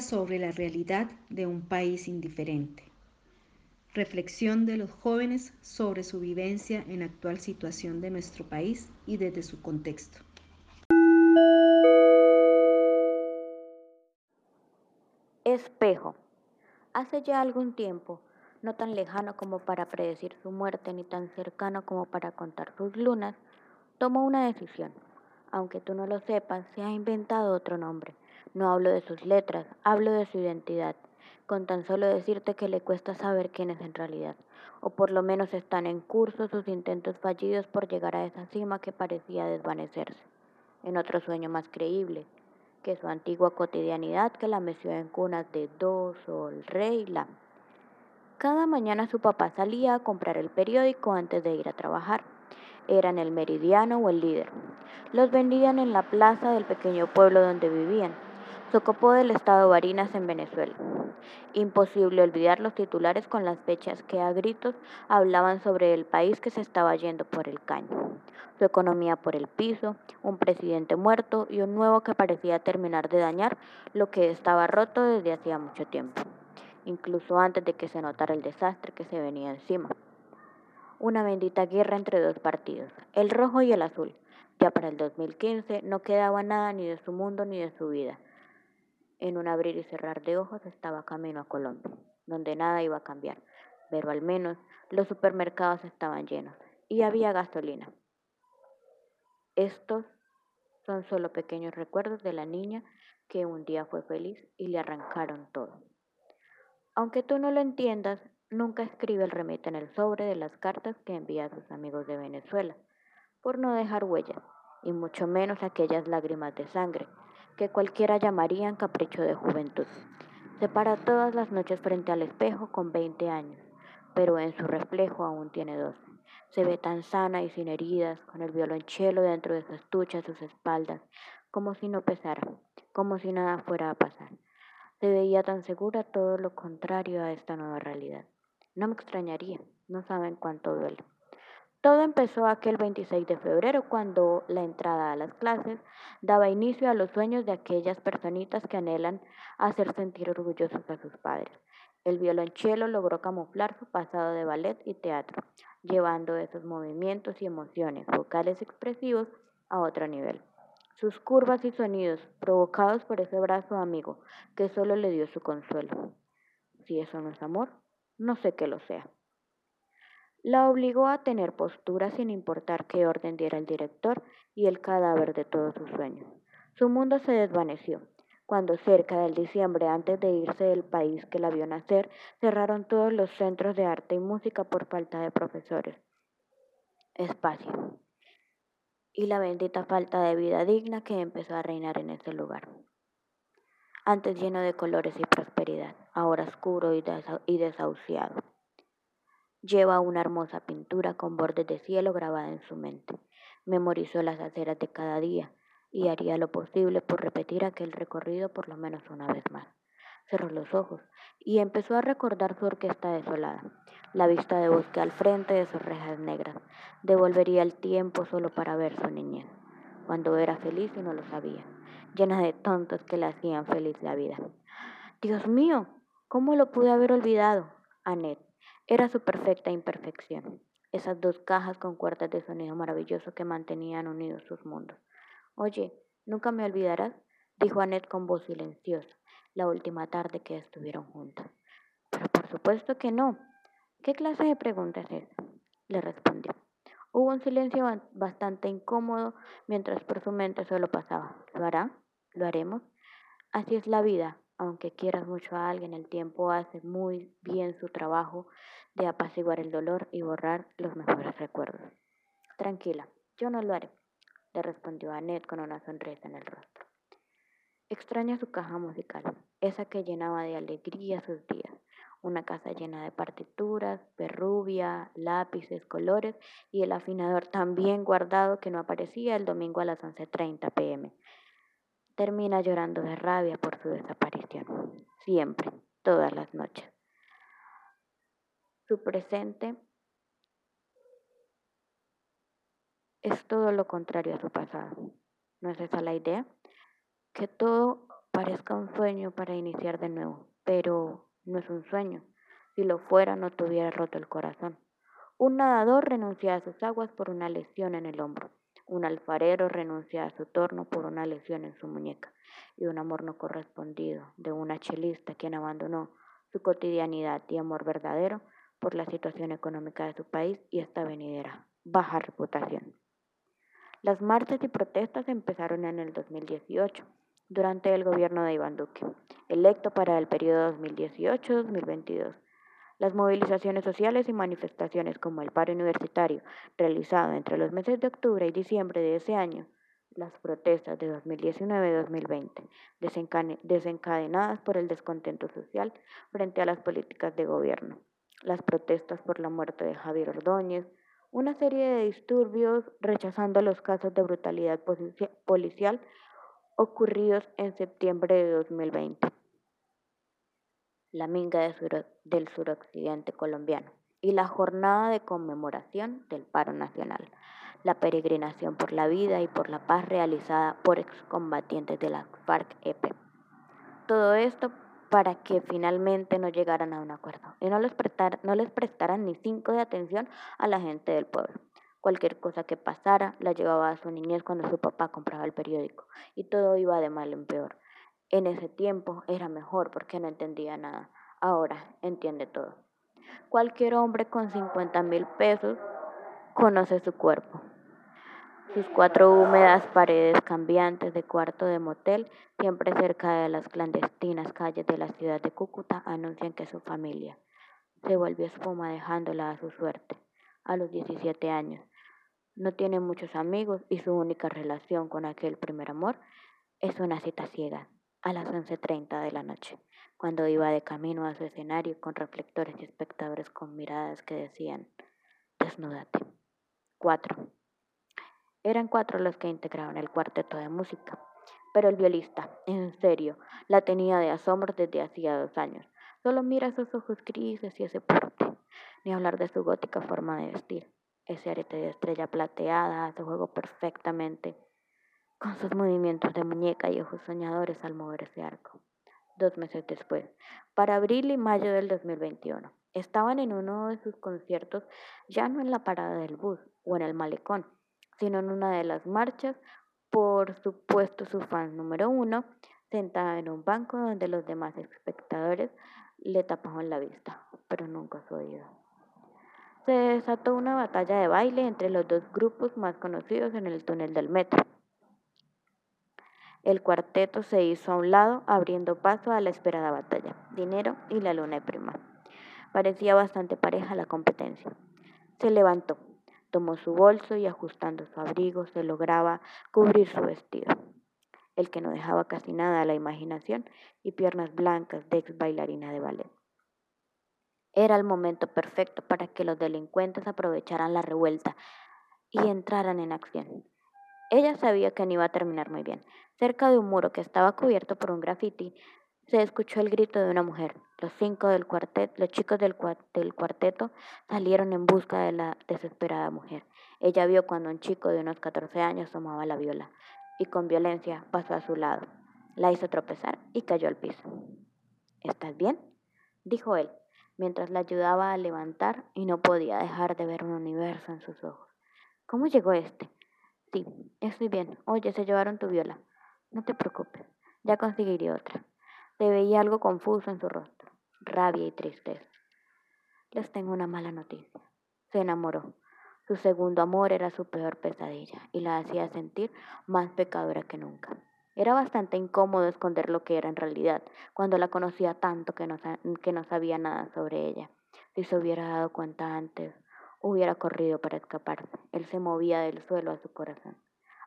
sobre la realidad de un país indiferente. Reflexión de los jóvenes sobre su vivencia en la actual situación de nuestro país y desde su contexto. Espejo. Hace ya algún tiempo, no tan lejano como para predecir su muerte, ni tan cercano como para contar sus lunas, tomó una decisión. Aunque tú no lo sepas, se ha inventado otro nombre. No hablo de sus letras, hablo de su identidad, con tan solo decirte que le cuesta saber quién es en realidad, o por lo menos están en curso sus intentos fallidos por llegar a esa cima que parecía desvanecerse, en otro sueño más creíble, que su antigua cotidianidad que la meció en cunas de do, sol, re y la. Cada mañana su papá salía a comprar el periódico antes de ir a trabajar. Eran el meridiano o el líder. Los vendían en la plaza del pequeño pueblo donde vivían. Socopó del estado Barinas en Venezuela. Imposible olvidar los titulares con las fechas que a gritos hablaban sobre el país que se estaba yendo por el caño su economía por el piso, un presidente muerto y un nuevo que parecía terminar de dañar lo que estaba roto desde hacía mucho tiempo, incluso antes de que se notara el desastre que se venía encima. Una bendita guerra entre dos partidos, el rojo y el azul. Ya para el 2015 no quedaba nada ni de su mundo ni de su vida. En un abrir y cerrar de ojos estaba camino a Colombia, donde nada iba a cambiar, pero al menos los supermercados estaban llenos y había gasolina. Estos son solo pequeños recuerdos de la niña que un día fue feliz y le arrancaron todo. Aunque tú no lo entiendas, nunca escribe el remete en el sobre de las cartas que envía a sus amigos de Venezuela, por no dejar huellas, y mucho menos aquellas lágrimas de sangre, que cualquiera llamaría capricho de juventud. Se para todas las noches frente al espejo con 20 años, pero en su reflejo aún tiene 12. Se ve tan sana y sin heridas, con el violonchelo dentro de su estuche a sus espaldas, como si no pesara, como si nada fuera a pasar. Se veía tan segura todo lo contrario a esta nueva realidad. No me extrañaría, no saben cuánto duele. Todo empezó aquel 26 de febrero cuando la entrada a las clases daba inicio a los sueños de aquellas personitas que anhelan hacer sentir orgullosos a sus padres. El violonchelo logró camuflar su pasado de ballet y teatro, llevando esos movimientos y emociones vocales expresivos a otro nivel. Sus curvas y sonidos provocados por ese brazo amigo que solo le dio su consuelo. Si eso no es amor, no sé qué lo sea. La obligó a tener postura sin importar qué orden diera el director y el cadáver de todos sus sueños. Su mundo se desvaneció cuando cerca del diciembre, antes de irse del país que la vio nacer, cerraron todos los centros de arte y música por falta de profesores. Espacio. Y la bendita falta de vida digna que empezó a reinar en ese lugar. Antes lleno de colores y prosperidad, ahora oscuro y, y desahuciado. Lleva una hermosa pintura con bordes de cielo grabada en su mente. Memorizó las aceras de cada día, y haría lo posible por repetir aquel recorrido por lo menos una vez más. Cerró los ojos y empezó a recordar su orquesta desolada, la vista de bosque al frente de sus rejas negras. Devolvería el tiempo solo para ver su niñez, cuando era feliz y no lo sabía, llena de tontos que le hacían feliz la vida. Dios mío, ¿cómo lo pude haber olvidado? Annette era su perfecta imperfección, esas dos cajas con cuerdas de sonido maravilloso que mantenían unidos sus mundos. Oye, nunca me olvidarás, dijo Annette con voz silenciosa, la última tarde que estuvieron juntas. Pero por supuesto que no. ¿Qué clase de pregunta es le respondió. Hubo un silencio bastante incómodo mientras por su mente solo pasaba. ¿Lo hará? ¿Lo haremos? Así es la vida. Aunque quieras mucho a alguien, el tiempo hace muy bien su trabajo de apaciguar el dolor y borrar los mejores recuerdos. Tranquila, yo no lo haré le respondió Annette con una sonrisa en el rostro. Extraña su caja musical, esa que llenaba de alegría sus días, una casa llena de partituras, perrubia, lápices, colores y el afinador tan bien guardado que no aparecía el domingo a las 11.30 pm. Termina llorando de rabia por su desaparición, siempre, todas las noches. Su presente es todo lo contrario a su pasado. ¿No es esa la idea? Que todo parezca un sueño para iniciar de nuevo, pero no es un sueño. Si lo fuera, no te hubiera roto el corazón. Un nadador renuncia a sus aguas por una lesión en el hombro. Un alfarero renuncia a su torno por una lesión en su muñeca. Y un amor no correspondido de una chelista quien abandonó su cotidianidad y amor verdadero por la situación económica de su país y esta venidera baja reputación. Las marchas y protestas empezaron en el 2018, durante el gobierno de Iván Duque, electo para el periodo 2018-2022. Las movilizaciones sociales y manifestaciones como el paro universitario, realizado entre los meses de octubre y diciembre de ese año, las protestas de 2019-2020, desencadenadas por el descontento social frente a las políticas de gobierno, las protestas por la muerte de Javier Ordóñez, una serie de disturbios rechazando los casos de brutalidad policial ocurridos en septiembre de 2020, la minga del suroccidente colombiano y la jornada de conmemoración del paro nacional, la peregrinación por la vida y por la paz realizada por excombatientes de la FARC-EP. Todo esto para que finalmente no llegaran a un acuerdo y no les, no les prestaran ni cinco de atención a la gente del pueblo. Cualquier cosa que pasara la llevaba a su niñez cuando su papá compraba el periódico y todo iba de mal en peor. En ese tiempo era mejor porque no entendía nada. Ahora entiende todo. Cualquier hombre con 50 mil pesos conoce su cuerpo. Sus cuatro húmedas paredes cambiantes de cuarto de motel, siempre cerca de las clandestinas calles de la ciudad de Cúcuta, anuncian que su familia se volvió espuma dejándola a su suerte a los 17 años. No tiene muchos amigos y su única relación con aquel primer amor es una cita ciega a las 11.30 de la noche, cuando iba de camino a su escenario con reflectores y espectadores con miradas que decían, desnúdate. 4. Eran cuatro los que integraban el cuarteto de música, pero el violista, en serio, la tenía de asombro desde hacía dos años. Solo mira esos ojos grises y ese porte, ni hablar de su gótica forma de vestir. Ese arete de estrella plateada hace juego perfectamente con sus movimientos de muñeca y ojos soñadores al mover ese arco. Dos meses después, para abril y mayo del 2021, estaban en uno de sus conciertos, ya no en la parada del bus o en el malecón, sino en una de las marchas, por supuesto su fan número uno, sentada en un banco donde los demás espectadores le tapaban la vista, pero nunca su oído. Se desató una batalla de baile entre los dos grupos más conocidos en el túnel del metro. El cuarteto se hizo a un lado, abriendo paso a la esperada batalla, dinero y la luna de prima. Parecía bastante pareja la competencia. Se levantó, Tomó su bolso y ajustando su abrigo se lograba cubrir su vestido, el que no dejaba casi nada a la imaginación y piernas blancas de ex bailarina de ballet. Era el momento perfecto para que los delincuentes aprovecharan la revuelta y entraran en acción. Ella sabía que no iba a terminar muy bien. Cerca de un muro que estaba cubierto por un grafiti, se escuchó el grito de una mujer. Los cinco del cuarteto, los chicos del, del cuarteto salieron en busca de la desesperada mujer. Ella vio cuando un chico de unos 14 años tomaba la viola y con violencia pasó a su lado. La hizo tropezar y cayó al piso. ¿Estás bien? dijo él, mientras la ayudaba a levantar y no podía dejar de ver un universo en sus ojos. ¿Cómo llegó este? Sí, estoy bien. Oye, se llevaron tu viola. No te preocupes, ya conseguiré otra. Se veía algo confuso en su rostro, rabia y tristeza. Les tengo una mala noticia. Se enamoró. Su segundo amor era su peor pesadilla y la hacía sentir más pecadora que nunca. Era bastante incómodo esconder lo que era en realidad, cuando la conocía tanto que no, que no sabía nada sobre ella. Si se hubiera dado cuenta antes, hubiera corrido para escaparse. Él se movía del suelo a su corazón.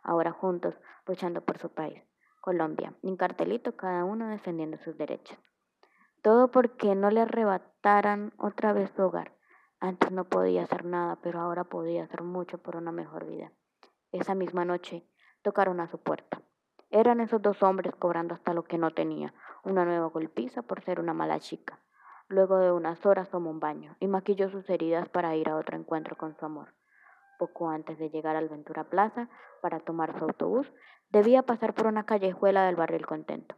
Ahora juntos, luchando por su país. Colombia, en cartelito cada uno defendiendo sus derechos. Todo porque no le arrebataran otra vez su hogar. Antes no podía hacer nada, pero ahora podía hacer mucho por una mejor vida. Esa misma noche tocaron a su puerta. Eran esos dos hombres cobrando hasta lo que no tenía, una nueva golpiza por ser una mala chica. Luego de unas horas tomó un baño y maquilló sus heridas para ir a otro encuentro con su amor. Poco antes de llegar al Ventura Plaza para tomar su autobús, debía pasar por una callejuela del barrio El Contento.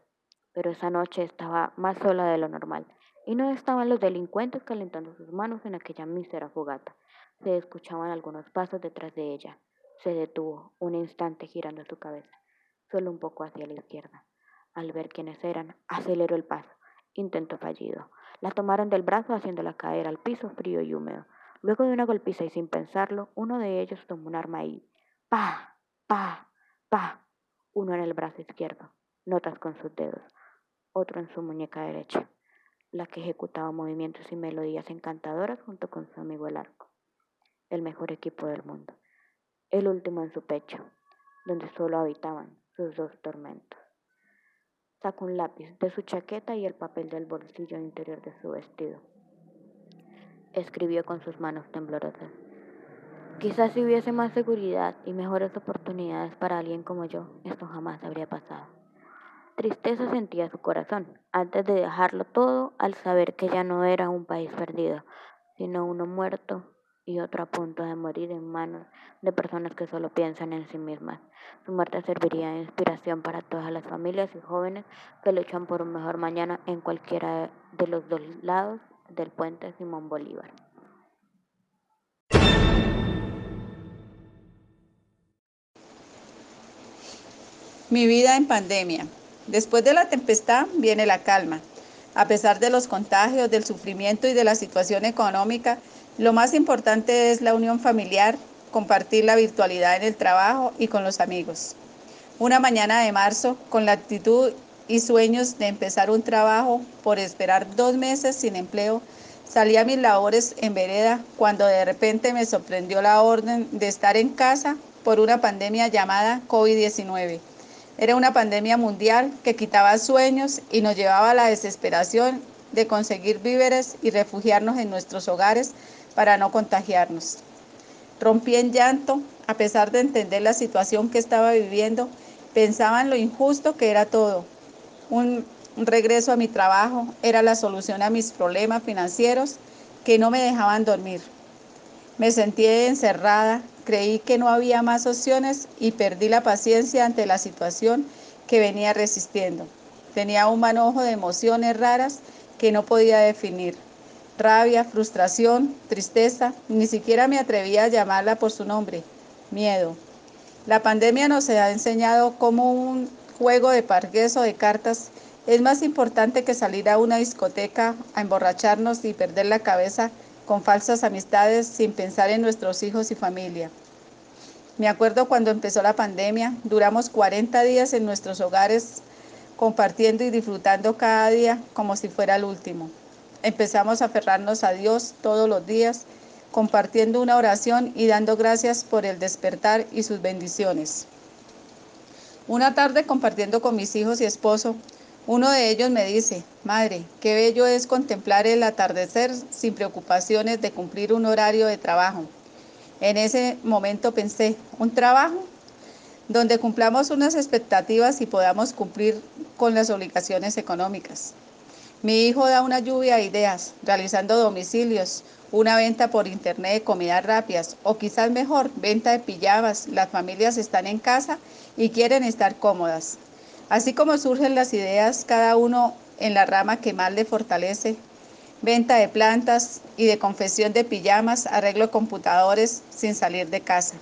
pero esa noche estaba más sola de lo normal y no estaban los delincuentes calentando sus manos en aquella mísera fogata. Se escuchaban algunos pasos detrás de ella. Se detuvo un instante girando su cabeza, solo un poco hacia la izquierda. Al ver quiénes eran, aceleró el paso. Intento fallido. La tomaron del brazo haciéndola caer al piso frío y húmedo. Luego de una golpiza y sin pensarlo, uno de ellos tomó un arma y ¡pa! ¡pa! ¡pa! Uno en el brazo izquierdo, notas con sus dedos, otro en su muñeca derecha, la que ejecutaba movimientos y melodías encantadoras junto con su amigo el arco, el mejor equipo del mundo, el último en su pecho, donde solo habitaban sus dos tormentos. Sacó un lápiz de su chaqueta y el papel del bolsillo interior de su vestido. Escribió con sus manos temblorosas. Quizás si hubiese más seguridad y mejores oportunidades para alguien como yo, esto jamás habría pasado. Tristeza sentía su corazón antes de dejarlo todo al saber que ya no era un país perdido, sino uno muerto y otro a punto de morir en manos de personas que solo piensan en sí mismas. Su muerte serviría de inspiración para todas las familias y jóvenes que luchan por un mejor mañana en cualquiera de los dos lados del puente Simón Bolívar. Mi vida en pandemia. Después de la tempestad viene la calma. A pesar de los contagios, del sufrimiento y de la situación económica, lo más importante es la unión familiar, compartir la virtualidad en el trabajo y con los amigos. Una mañana de marzo, con la actitud y sueños de empezar un trabajo por esperar dos meses sin empleo, salí a mis labores en vereda cuando de repente me sorprendió la orden de estar en casa por una pandemia llamada COVID-19. Era una pandemia mundial que quitaba sueños y nos llevaba a la desesperación de conseguir víveres y refugiarnos en nuestros hogares para no contagiarnos. Rompí en llanto, a pesar de entender la situación que estaba viviendo, pensaba en lo injusto que era todo. Un, regreso a mi trabajo era la solución a mis problemas financieros que no me dejaban dormir. Me sentí encerrada, creí que no había más opciones y perdí la paciencia ante la situación que venía resistiendo. Tenía un manojo de emociones raras que no podía definir rabia, frustración, tristeza, ni siquiera me atrevía a llamarla por su nombre, miedo. La pandemia nos ha enseñado cómo un juego de parques o de cartas es más importante que salir a una discoteca a emborracharnos y perder la cabeza con falsas amistades sin pensar en nuestros hijos y familia. Me acuerdo cuando empezó la pandemia, duramos 40 días en nuestros hogares compartiendo y disfrutando cada día como si fuera el último empezamos a aferrarnos a Dios todos los días, compartiendo una oración y dando gracias por el despertar y sus bendiciones. Una tarde compartiendo con mis hijos y esposo, uno de ellos me dice, Madre, qué bello es contemplar el atardecer sin preocupaciones de cumplir un horario de trabajo. En ese momento pensé, ¿un trabajo? Donde cumplamos unas expectativas y podamos cumplir con las obligaciones económicas. Mi hijo da una lluvia de ideas, realizando domicilios, una venta por internet de comidas rápidas o quizás mejor, venta de pijamas. Las familias están en casa y quieren estar cómodas. Así como surgen las ideas, cada uno en la rama que más le fortalece. Venta de plantas y de confesión de pijamas, arreglo de computadores sin salir de casa.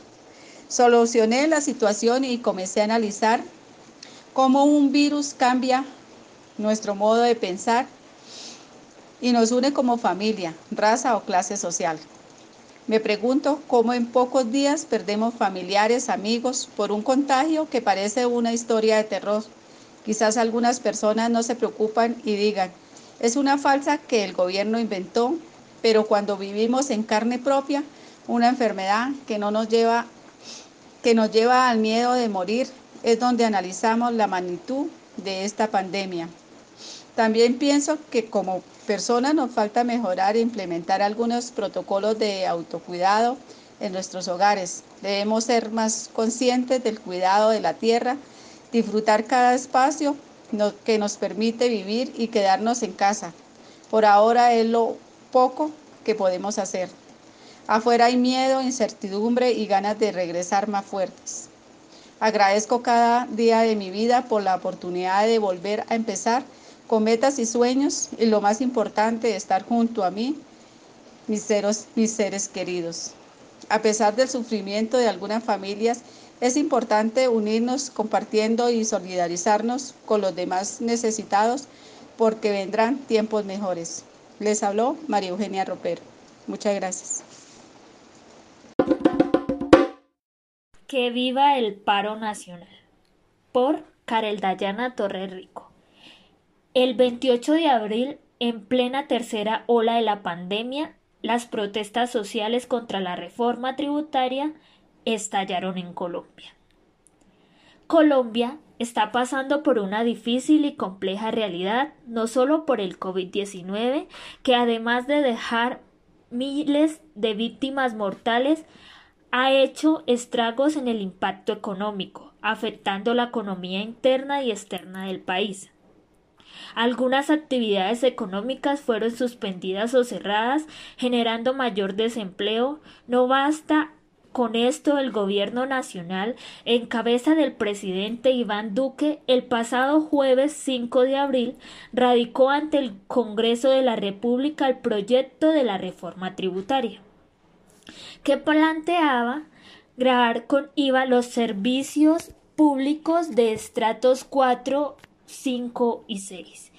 Solucioné la situación y comencé a analizar cómo un virus cambia nuestro modo de pensar y nos une como familia, raza o clase social. Me pregunto cómo en pocos días perdemos familiares, amigos por un contagio que parece una historia de terror. Quizás algunas personas no se preocupan y digan, es una falsa que el gobierno inventó, pero cuando vivimos en carne propia una enfermedad que no nos lleva que nos lleva al miedo de morir, es donde analizamos la magnitud de esta pandemia. También pienso que como personas nos falta mejorar e implementar algunos protocolos de autocuidado en nuestros hogares. Debemos ser más conscientes del cuidado de la tierra, disfrutar cada espacio que nos permite vivir y quedarnos en casa. Por ahora es lo poco que podemos hacer. Afuera hay miedo, incertidumbre y ganas de regresar más fuertes. Agradezco cada día de mi vida por la oportunidad de volver a empezar con metas y sueños y lo más importante, estar junto a mí, mis, seres queridos. A pesar del sufrimiento de algunas familias, es importante unirnos compartiendo y solidarizarnos con los demás necesitados porque vendrán tiempos mejores. Les habló María Eugenia Ropero. Muchas gracias. Que viva el paro nacional. Por Karel Dayana Torre Rico. El 28 de abril, en plena tercera ola de la pandemia, las protestas sociales contra la reforma tributaria estallaron en Colombia. Colombia está pasando por una difícil y compleja realidad, no solo por el COVID-19, que además de dejar miles de víctimas mortales, ha hecho estragos en el impacto económico, afectando la economía interna y externa del país. Algunas actividades económicas fueron suspendidas o cerradas, generando mayor desempleo. No basta con esto, el Gobierno Nacional, en cabeza del presidente Iván Duque, el pasado jueves 5 de abril, radicó ante el Congreso de la República el proyecto de la reforma tributaria, que planteaba grabar con IVA los servicios públicos de estratos 4, 5 y 6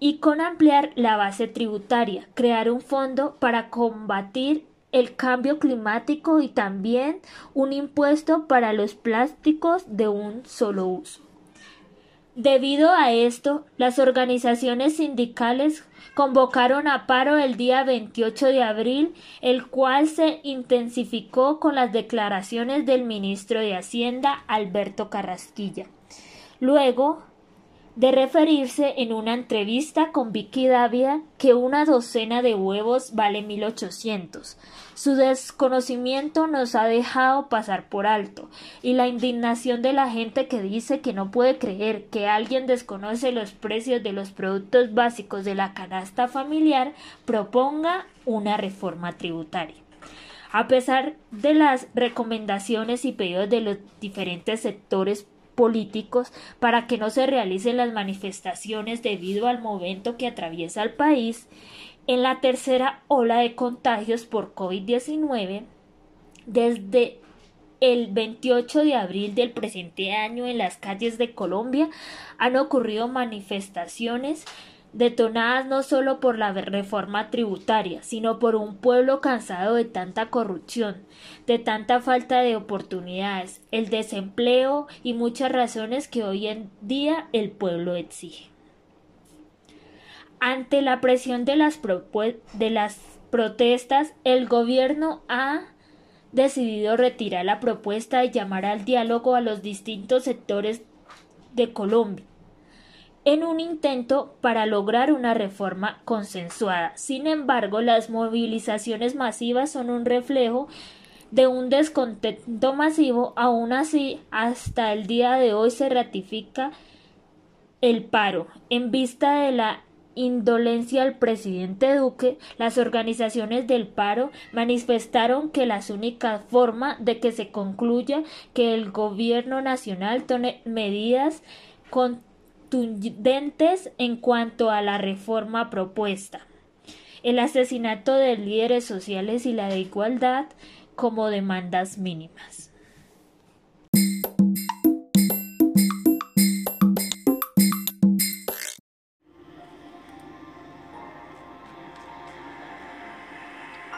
y con ampliar la base tributaria, crear un fondo para combatir el cambio climático y también un impuesto para los plásticos de un solo uso. Debido a esto, las organizaciones sindicales convocaron a paro el día 28 de abril, el cual se intensificó con las declaraciones del ministro de Hacienda, Alberto Carrasquilla. Luego, de referirse en una entrevista con Vicky Davia que una docena de huevos vale 1800. Su desconocimiento nos ha dejado pasar por alto y la indignación de la gente que dice que no puede creer que alguien desconoce los precios de los productos básicos de la canasta familiar proponga una reforma tributaria. A pesar de las recomendaciones y pedidos de los diferentes sectores políticos para que no se realicen las manifestaciones debido al momento que atraviesa el país, en la tercera ola de contagios por COVID-19, desde el 28 de abril del presente año en las calles de Colombia han ocurrido manifestaciones detonadas no solo por la reforma tributaria, sino por un pueblo cansado de tanta corrupción, de tanta falta de oportunidades, el desempleo y muchas razones que hoy en día el pueblo exige. Ante la presión de las, protestas, el gobierno ha decidido retirar la propuesta de llamar al diálogo a los distintos sectores de Colombia en un intento para lograr una reforma consensuada. Sin embargo, las movilizaciones masivas son un reflejo de un descontento masivo. Aún así, hasta el día de hoy se ratifica el paro. En vista de la indolencia del presidente Duque, las organizaciones del paro manifestaron que la única forma de que se concluya que el gobierno nacional tome medidas con en cuanto a la reforma propuesta, el asesinato de líderes sociales y la de igualdad como demandas mínimas.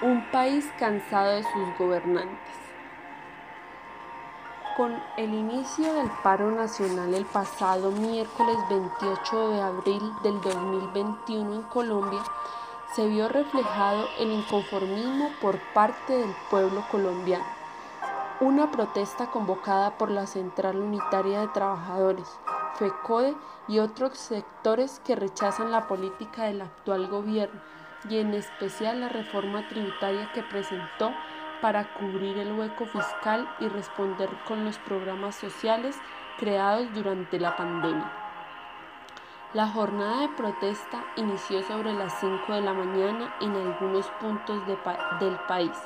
Un país cansado de sus gobernantes. Con el inicio del paro nacional el pasado miércoles 28 de abril del 2021 en Colombia, se vio reflejado el inconformismo por parte del pueblo colombiano. Una protesta convocada por la Central Unitaria de Trabajadores, FECODE y otros sectores que rechazan la política del actual gobierno y en especial la reforma tributaria que presentó para cubrir el hueco fiscal y responder con los programas sociales creados durante la pandemia. La jornada de protesta inició sobre las 5 de la mañana en algunos puntos del país.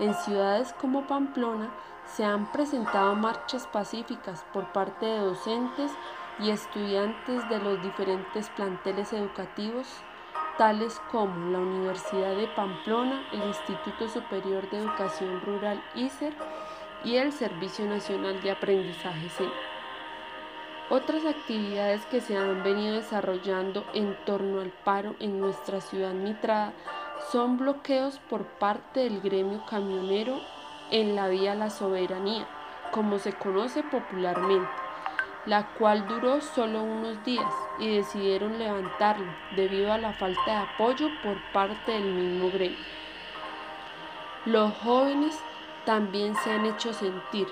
En ciudades como Pamplona se han presentado marchas pacíficas por parte de docentes y estudiantes de los diferentes planteles educativos, tales como la Universidad de Pamplona, el Instituto Superior de Educación Rural ICER y el Servicio Nacional de Aprendizaje CEN. Otras actividades que se han venido desarrollando en torno al paro en nuestra ciudad mitrada son bloqueos por parte del gremio camionero en la vía La Soberanía, como se conoce popularmente, la cual duró solo unos días y decidieron levantarlo debido a la falta de apoyo por parte del mismo gremio. Los jóvenes también se han hecho sentir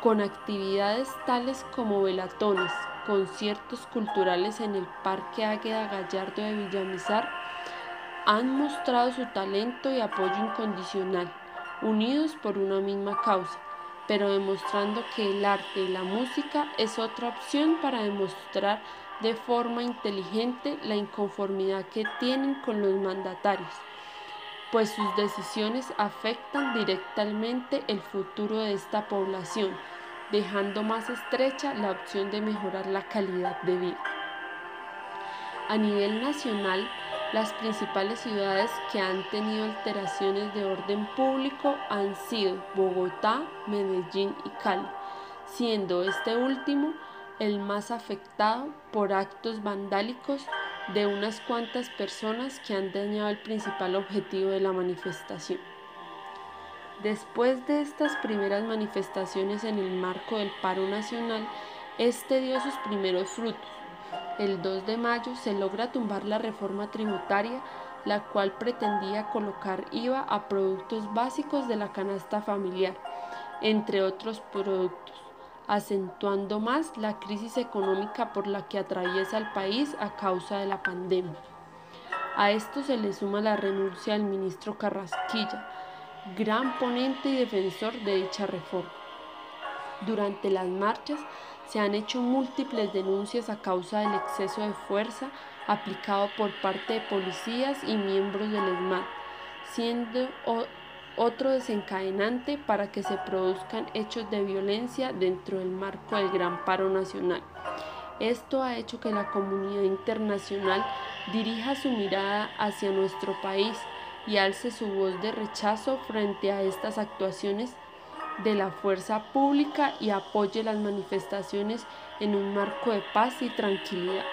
con actividades tales como velatones, conciertos culturales en el Parque Águeda Gallardo de Villamizar, han mostrado su talento y apoyo incondicional, unidos por una misma causa, pero demostrando que el arte y la música es otra opción para demostrar de forma inteligente la inconformidad que tienen con los mandatarios, pues sus decisiones afectan directamente el futuro de esta población, dejando más estrecha la opción de mejorar la calidad de vida. A nivel nacional, las principales ciudades que han tenido alteraciones de orden público han sido Bogotá, Medellín y Cali, siendo este último el más afectado por actos vandálicos de unas cuantas personas que han dañado el principal objetivo de la manifestación. Después de estas primeras manifestaciones en el marco del paro nacional, este dio sus primeros frutos el 2 de mayo se logra tumbar la reforma tributaria, la cual pretendía colocar IVA a productos básicos de la canasta familiar, entre otros productos, acentuando más la crisis económica por la que atraviesa el país a causa de la pandemia. A esto se le suma la renuncia del ministro Carrasquilla, gran ponente y defensor de dicha reforma. Durante las marchas se han hecho múltiples denuncias a causa del exceso de fuerza aplicado por parte de policías y miembros del ESMAD, siendo otro desencadenante para que se produzcan hechos de violencia dentro del marco del gran paro nacional. Esto ha hecho que la comunidad internacional dirija su mirada hacia nuestro país y alce su voz de rechazo frente a estas actuaciones de la fuerza pública y apoye las manifestaciones en un marco de paz y tranquilidad.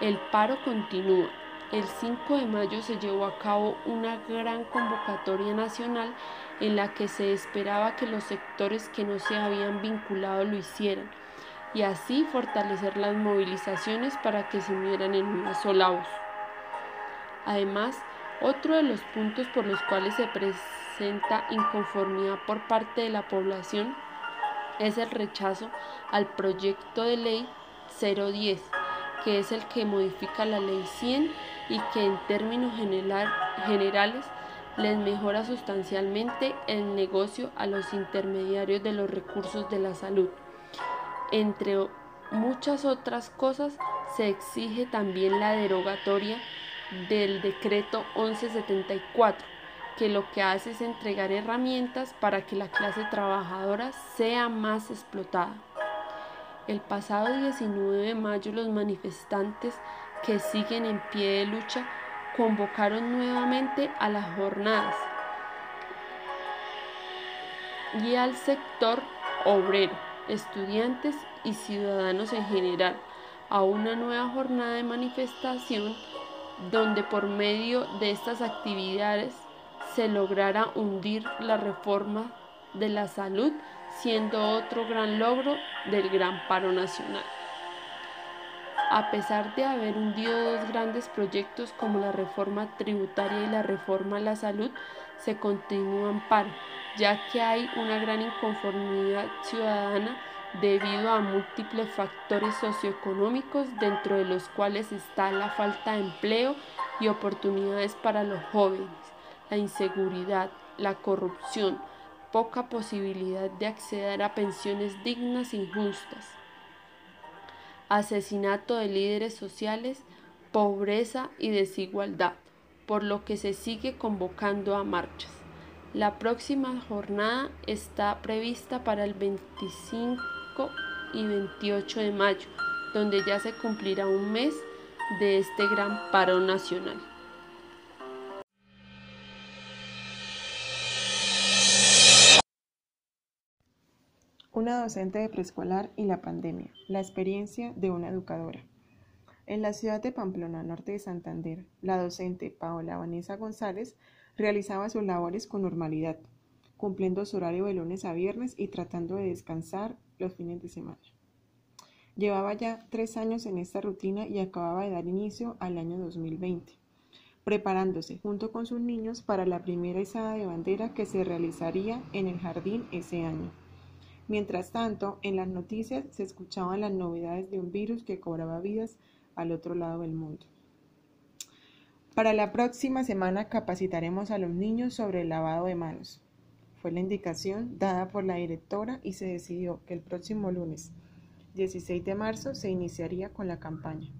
El paro continúa. El 5 de mayo se llevó a cabo una gran convocatoria nacional en la que se esperaba que los sectores que no se habían vinculado lo hicieran y así fortalecer las movilizaciones para que se unieran en una sola voz. Además, otro de los puntos por los cuales se presenta inconformidad por parte de la población es el rechazo al proyecto de ley 010, que es el que modifica la ley 100 y que en términos generales les mejora sustancialmente el negocio a los intermediarios de los recursos de la salud. Entre muchas otras cosas, se exige también la derogatoria del decreto 1174 que lo que hace es entregar herramientas para que la clase trabajadora sea más explotada. El pasado 19 de mayo los manifestantes que siguen en pie de lucha convocaron nuevamente a las jornadas y al sector obrero, estudiantes y ciudadanos en general a una nueva jornada de manifestación donde por medio de estas actividades se lograra hundir la reforma de la salud, siendo otro gran logro del gran paro nacional. A pesar de haber hundido dos grandes proyectos como la reforma tributaria y la reforma a la salud, se continúa en paro, ya que hay una gran inconformidad ciudadana debido a múltiples factores socioeconómicos, dentro de los cuales está la falta de empleo y oportunidades para los jóvenes la inseguridad, la corrupción, poca posibilidad de acceder a pensiones dignas e injustas, asesinato de líderes sociales, pobreza y desigualdad, por lo que se sigue convocando a marchas. La próxima jornada está prevista para el 25 y 28 de mayo, donde ya se cumplirá un mes de este gran paro nacional. Una docente de preescolar y la pandemia. La experiencia de una educadora. En la ciudad de Pamplona, norte de Santander, la docente Paola Vanessa González realizaba sus labores con normalidad, cumpliendo su horario de lunes a viernes y tratando de descansar los fines de semana. Llevaba ya tres años en esta rutina y acababa de dar inicio al año 2020, preparándose junto con sus niños para la primera izada de bandera que se realizaría en el jardín ese año. Mientras tanto, en las noticias se escuchaban las novedades de un virus que cobraba vidas al otro lado del mundo. Para la próxima semana capacitaremos a los niños sobre el lavado de manos. Fue la indicación dada por la directora y se decidió que el próximo lunes 16 de marzo se iniciaría con la campaña.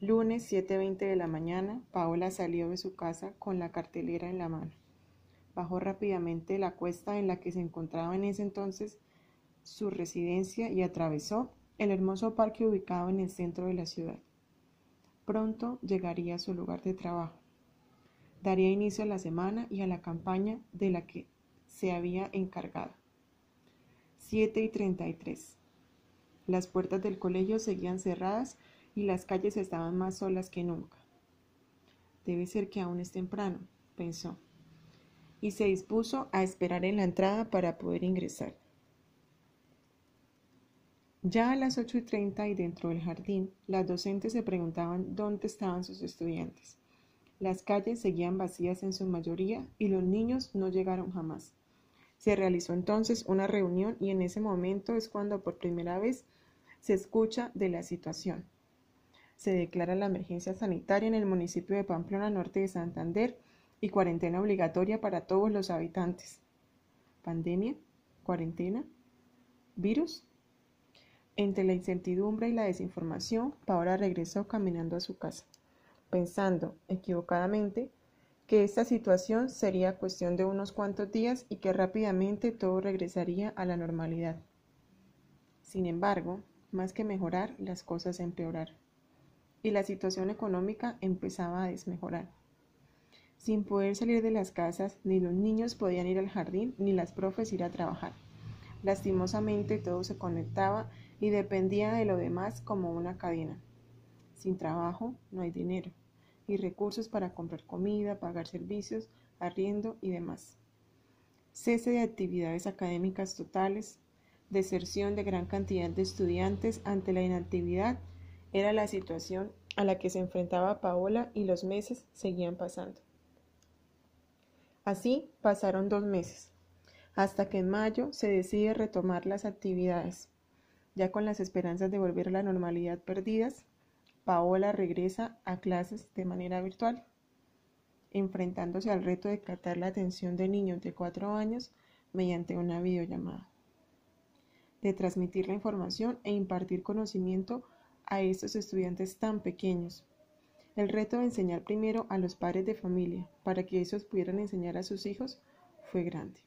Lunes 7.20 de la mañana, Paola salió de su casa con la cartelera en la mano. Bajó rápidamente la cuesta en la que se encontraba en ese entonces su residencia y atravesó el hermoso parque ubicado en el centro de la ciudad. Pronto llegaría a su lugar de trabajo. Daría inicio a la semana y a la campaña de la que se había encargado. 7 y 33. Las puertas del colegio seguían cerradas y las calles estaban más solas que nunca. Debe ser que aún es temprano, pensó, y se dispuso a esperar en la entrada para poder ingresar. Ya a las 8 y 30 y dentro del jardín, las docentes se preguntaban dónde estaban sus estudiantes. Las calles seguían vacías en su mayoría y los niños no llegaron jamás. Se realizó entonces una reunión y en ese momento es cuando por primera vez se escucha de la situación. Se declara la emergencia sanitaria en el municipio de Pamplona Norte de Santander y cuarentena obligatoria para todos los habitantes. ¿Pandemia? ¿Cuarentena? ¿Virus? Entre la incertidumbre y la desinformación, Paola regresó caminando a su casa, pensando, equivocadamente, que esta situación sería cuestión de unos cuantos días y que rápidamente todo regresaría a la normalidad. Sin embargo, más que mejorar, las cosas empeoraron, y la situación económica empezaba a desmejorar. Sin poder salir de las casas, ni los niños podían ir al jardín, ni las profes ir a trabajar. Lastimosamente todo se conectaba y dependía de lo demás como una cadena. Sin trabajo no hay dinero y recursos para comprar comida, pagar servicios, arriendo y demás. Cese de actividades académicas totales, deserción de gran cantidad de estudiantes ante la inactividad era la situación a la que se enfrentaba Paola y los meses seguían pasando. Así pasaron dos meses, hasta que en mayo se decide retomar las actividades. Ya con las esperanzas de volver a la normalidad perdidas, Paola regresa a clases de manera virtual, enfrentándose al reto de captar la atención de niños de cuatro años mediante una videollamada, de transmitir la información e impartir conocimiento a estos estudiantes tan pequeños. El reto de enseñar primero a los padres de familia para que ellos pudieran enseñar a sus hijos fue grande.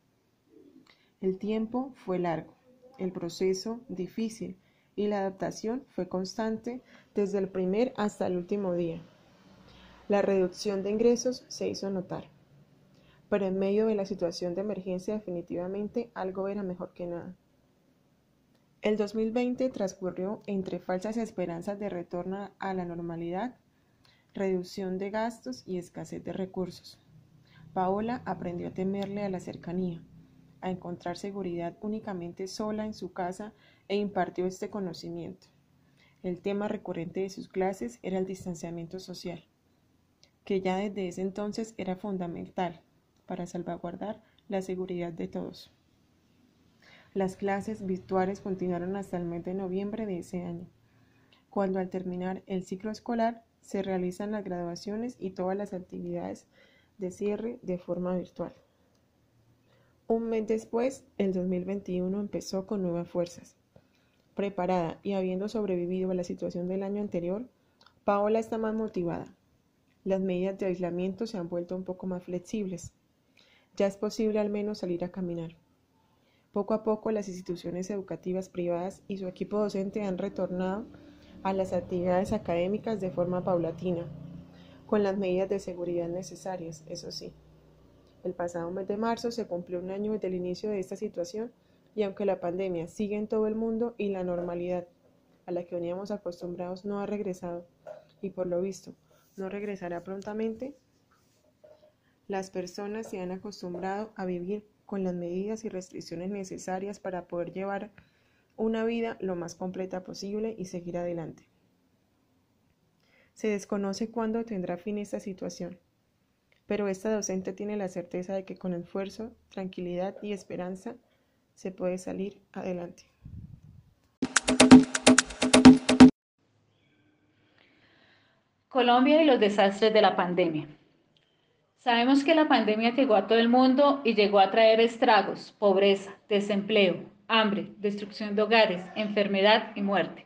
El tiempo fue largo el proceso difícil y la adaptación fue constante desde el primer hasta el último día. La reducción de ingresos se hizo notar, pero en medio de la situación de emergencia definitivamente algo era mejor que nada. El 2020 transcurrió entre falsas esperanzas de retorno a la normalidad, reducción de gastos y escasez de recursos. Paola aprendió a temerle a la cercanía, a encontrar seguridad únicamente sola en su casa e impartió este conocimiento. El tema recurrente de sus clases era el distanciamiento social, que ya desde ese entonces era fundamental para salvaguardar la seguridad de todos. Las clases virtuales continuaron hasta el mes de noviembre de ese año, cuando al terminar el ciclo escolar se realizan las graduaciones y todas las actividades de cierre de forma virtual. Un mes después, el 2021 empezó con nuevas fuerzas. Preparada y habiendo sobrevivido a la situación del año anterior, Paola está más motivada. Las medidas de aislamiento se han vuelto un poco más flexibles. ya es posible al menos salir a caminar. Poco a poco las instituciones educativas privadas y su equipo docente han retornado a las actividades académicas de forma paulatina, con las medidas de seguridad necesarias, eso sí. El pasado mes de marzo se cumplió un año desde el inicio de esta situación y aunque la pandemia sigue en todo el mundo y la normalidad a la que veníamos acostumbrados no ha regresado y por lo visto no regresará prontamente, las personas se han acostumbrado a vivir con las medidas y restricciones necesarias para poder llevar una vida lo más completa posible y seguir adelante. Se desconoce cuándo tendrá fin esta situación, pero esta docente tiene la certeza de que con esfuerzo, tranquilidad y esperanza se puede salir adelante. Colombia y los desastres de la pandemia. Sabemos que la pandemia llegó a todo el mundo y llegó a traer estragos, pobreza, desempleo, hambre, destrucción de hogares, enfermedad y muerte.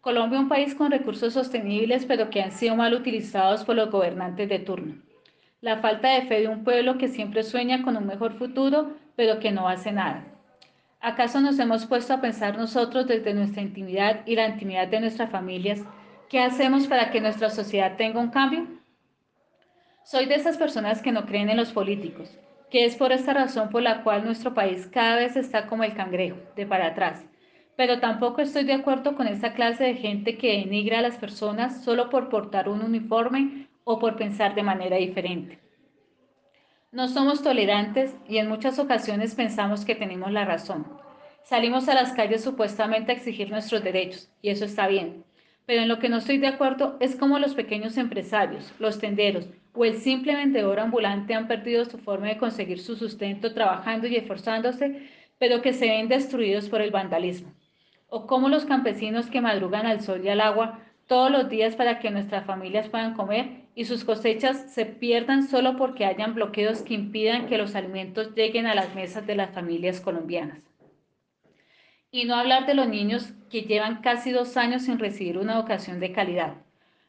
Colombia es un país con recursos sostenibles pero que han sido mal utilizados por los gobernantes de turno. La falta de fe de un pueblo que siempre sueña con un mejor futuro pero que no hace nada. ¿Acaso nos hemos puesto a pensar nosotros desde nuestra intimidad y la intimidad de nuestras familias qué hacemos para que nuestra sociedad tenga un cambio? Soy de esas personas que no creen en los políticos, que es por esta razón por la cual nuestro país cada vez está como el cangrejo, de para atrás. Pero tampoco estoy de acuerdo con esta clase de gente que denigra a las personas solo por portar un uniforme o por pensar de manera diferente. No somos tolerantes y en muchas ocasiones pensamos que tenemos la razón. Salimos a las calles supuestamente a exigir nuestros derechos, y eso está bien. Pero en lo que no estoy de acuerdo es cómo los pequeños empresarios, los tenderos, o el simple vendedor ambulante han perdido su forma de conseguir su sustento trabajando y esforzándose, pero que se ven destruidos por el vandalismo. O como los campesinos que madrugan al sol y al agua todos los días para que nuestras familias puedan comer y sus cosechas se pierdan solo porque hayan bloqueos que impidan que los alimentos lleguen a las mesas de las familias colombianas. Y no hablar de los niños que llevan casi dos años sin recibir una educación de calidad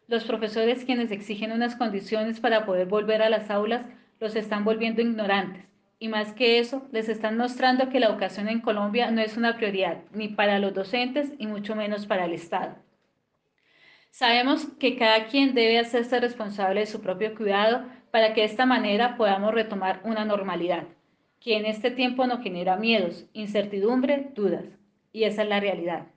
los profesores quienes exigen unas condiciones para poder volver a las aulas los están volviendo ignorantes. Y más que eso, les están mostrando que la educación en Colombia no es una prioridad, ni para los docentes y mucho menos para el Estado. Sabemos que cada quien debe hacerse responsable de su propio cuidado para que de esta manera podamos retomar una normalidad, que en este tiempo no genera miedos, incertidumbre, dudas. Y esa es la realidad.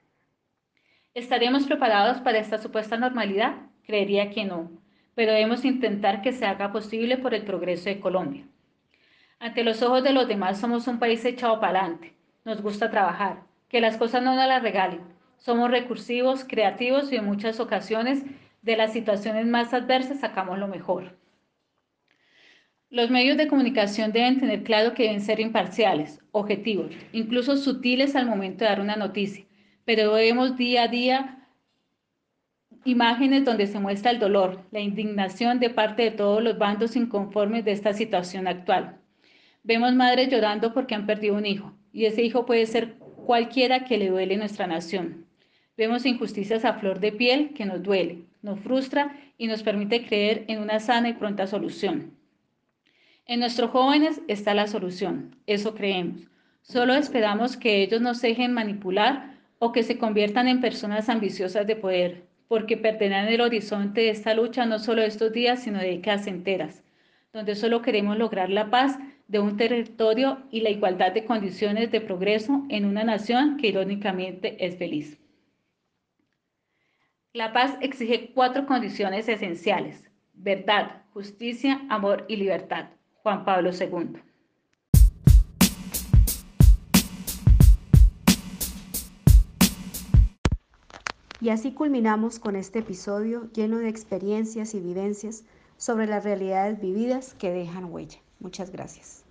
¿Estaremos preparados para esta supuesta normalidad? Creería que no, pero debemos intentar que se haga posible por el progreso de Colombia. Ante los ojos de los demás somos un país echado para adelante, nos gusta trabajar, que las cosas no nos las regalen. Somos recursivos, creativos y en muchas ocasiones de las situaciones más adversas sacamos lo mejor. Los medios de comunicación deben tener claro que deben ser imparciales, objetivos, incluso sutiles al momento de dar una noticia, pero debemos día a día imágenes donde se muestra el dolor, la indignación de parte de todos los bandos inconformes de esta situación actual. Vemos madres llorando porque han perdido un hijo, y ese hijo puede ser cualquiera que le duele nuestra nación. Vemos injusticias a flor de piel que nos duele, nos frustra y nos permite creer en una sana y pronta solución. En nuestros jóvenes está la solución, eso creemos. Solo esperamos que ellos no dejen manipular o que se conviertan en personas ambiciosas de poder, porque perderán el horizonte de esta lucha no solo estos días, sino de décadas enteras, donde solo queremos lograr la paz de un territorio y la igualdad de condiciones de progreso en una nación que irónicamente es feliz. La paz exige cuatro condiciones esenciales, verdad, justicia, amor y libertad. Juan Pablo II. Y así culminamos con este episodio lleno de experiencias y vivencias sobre las realidades vividas que dejan huella. Muchas gracias.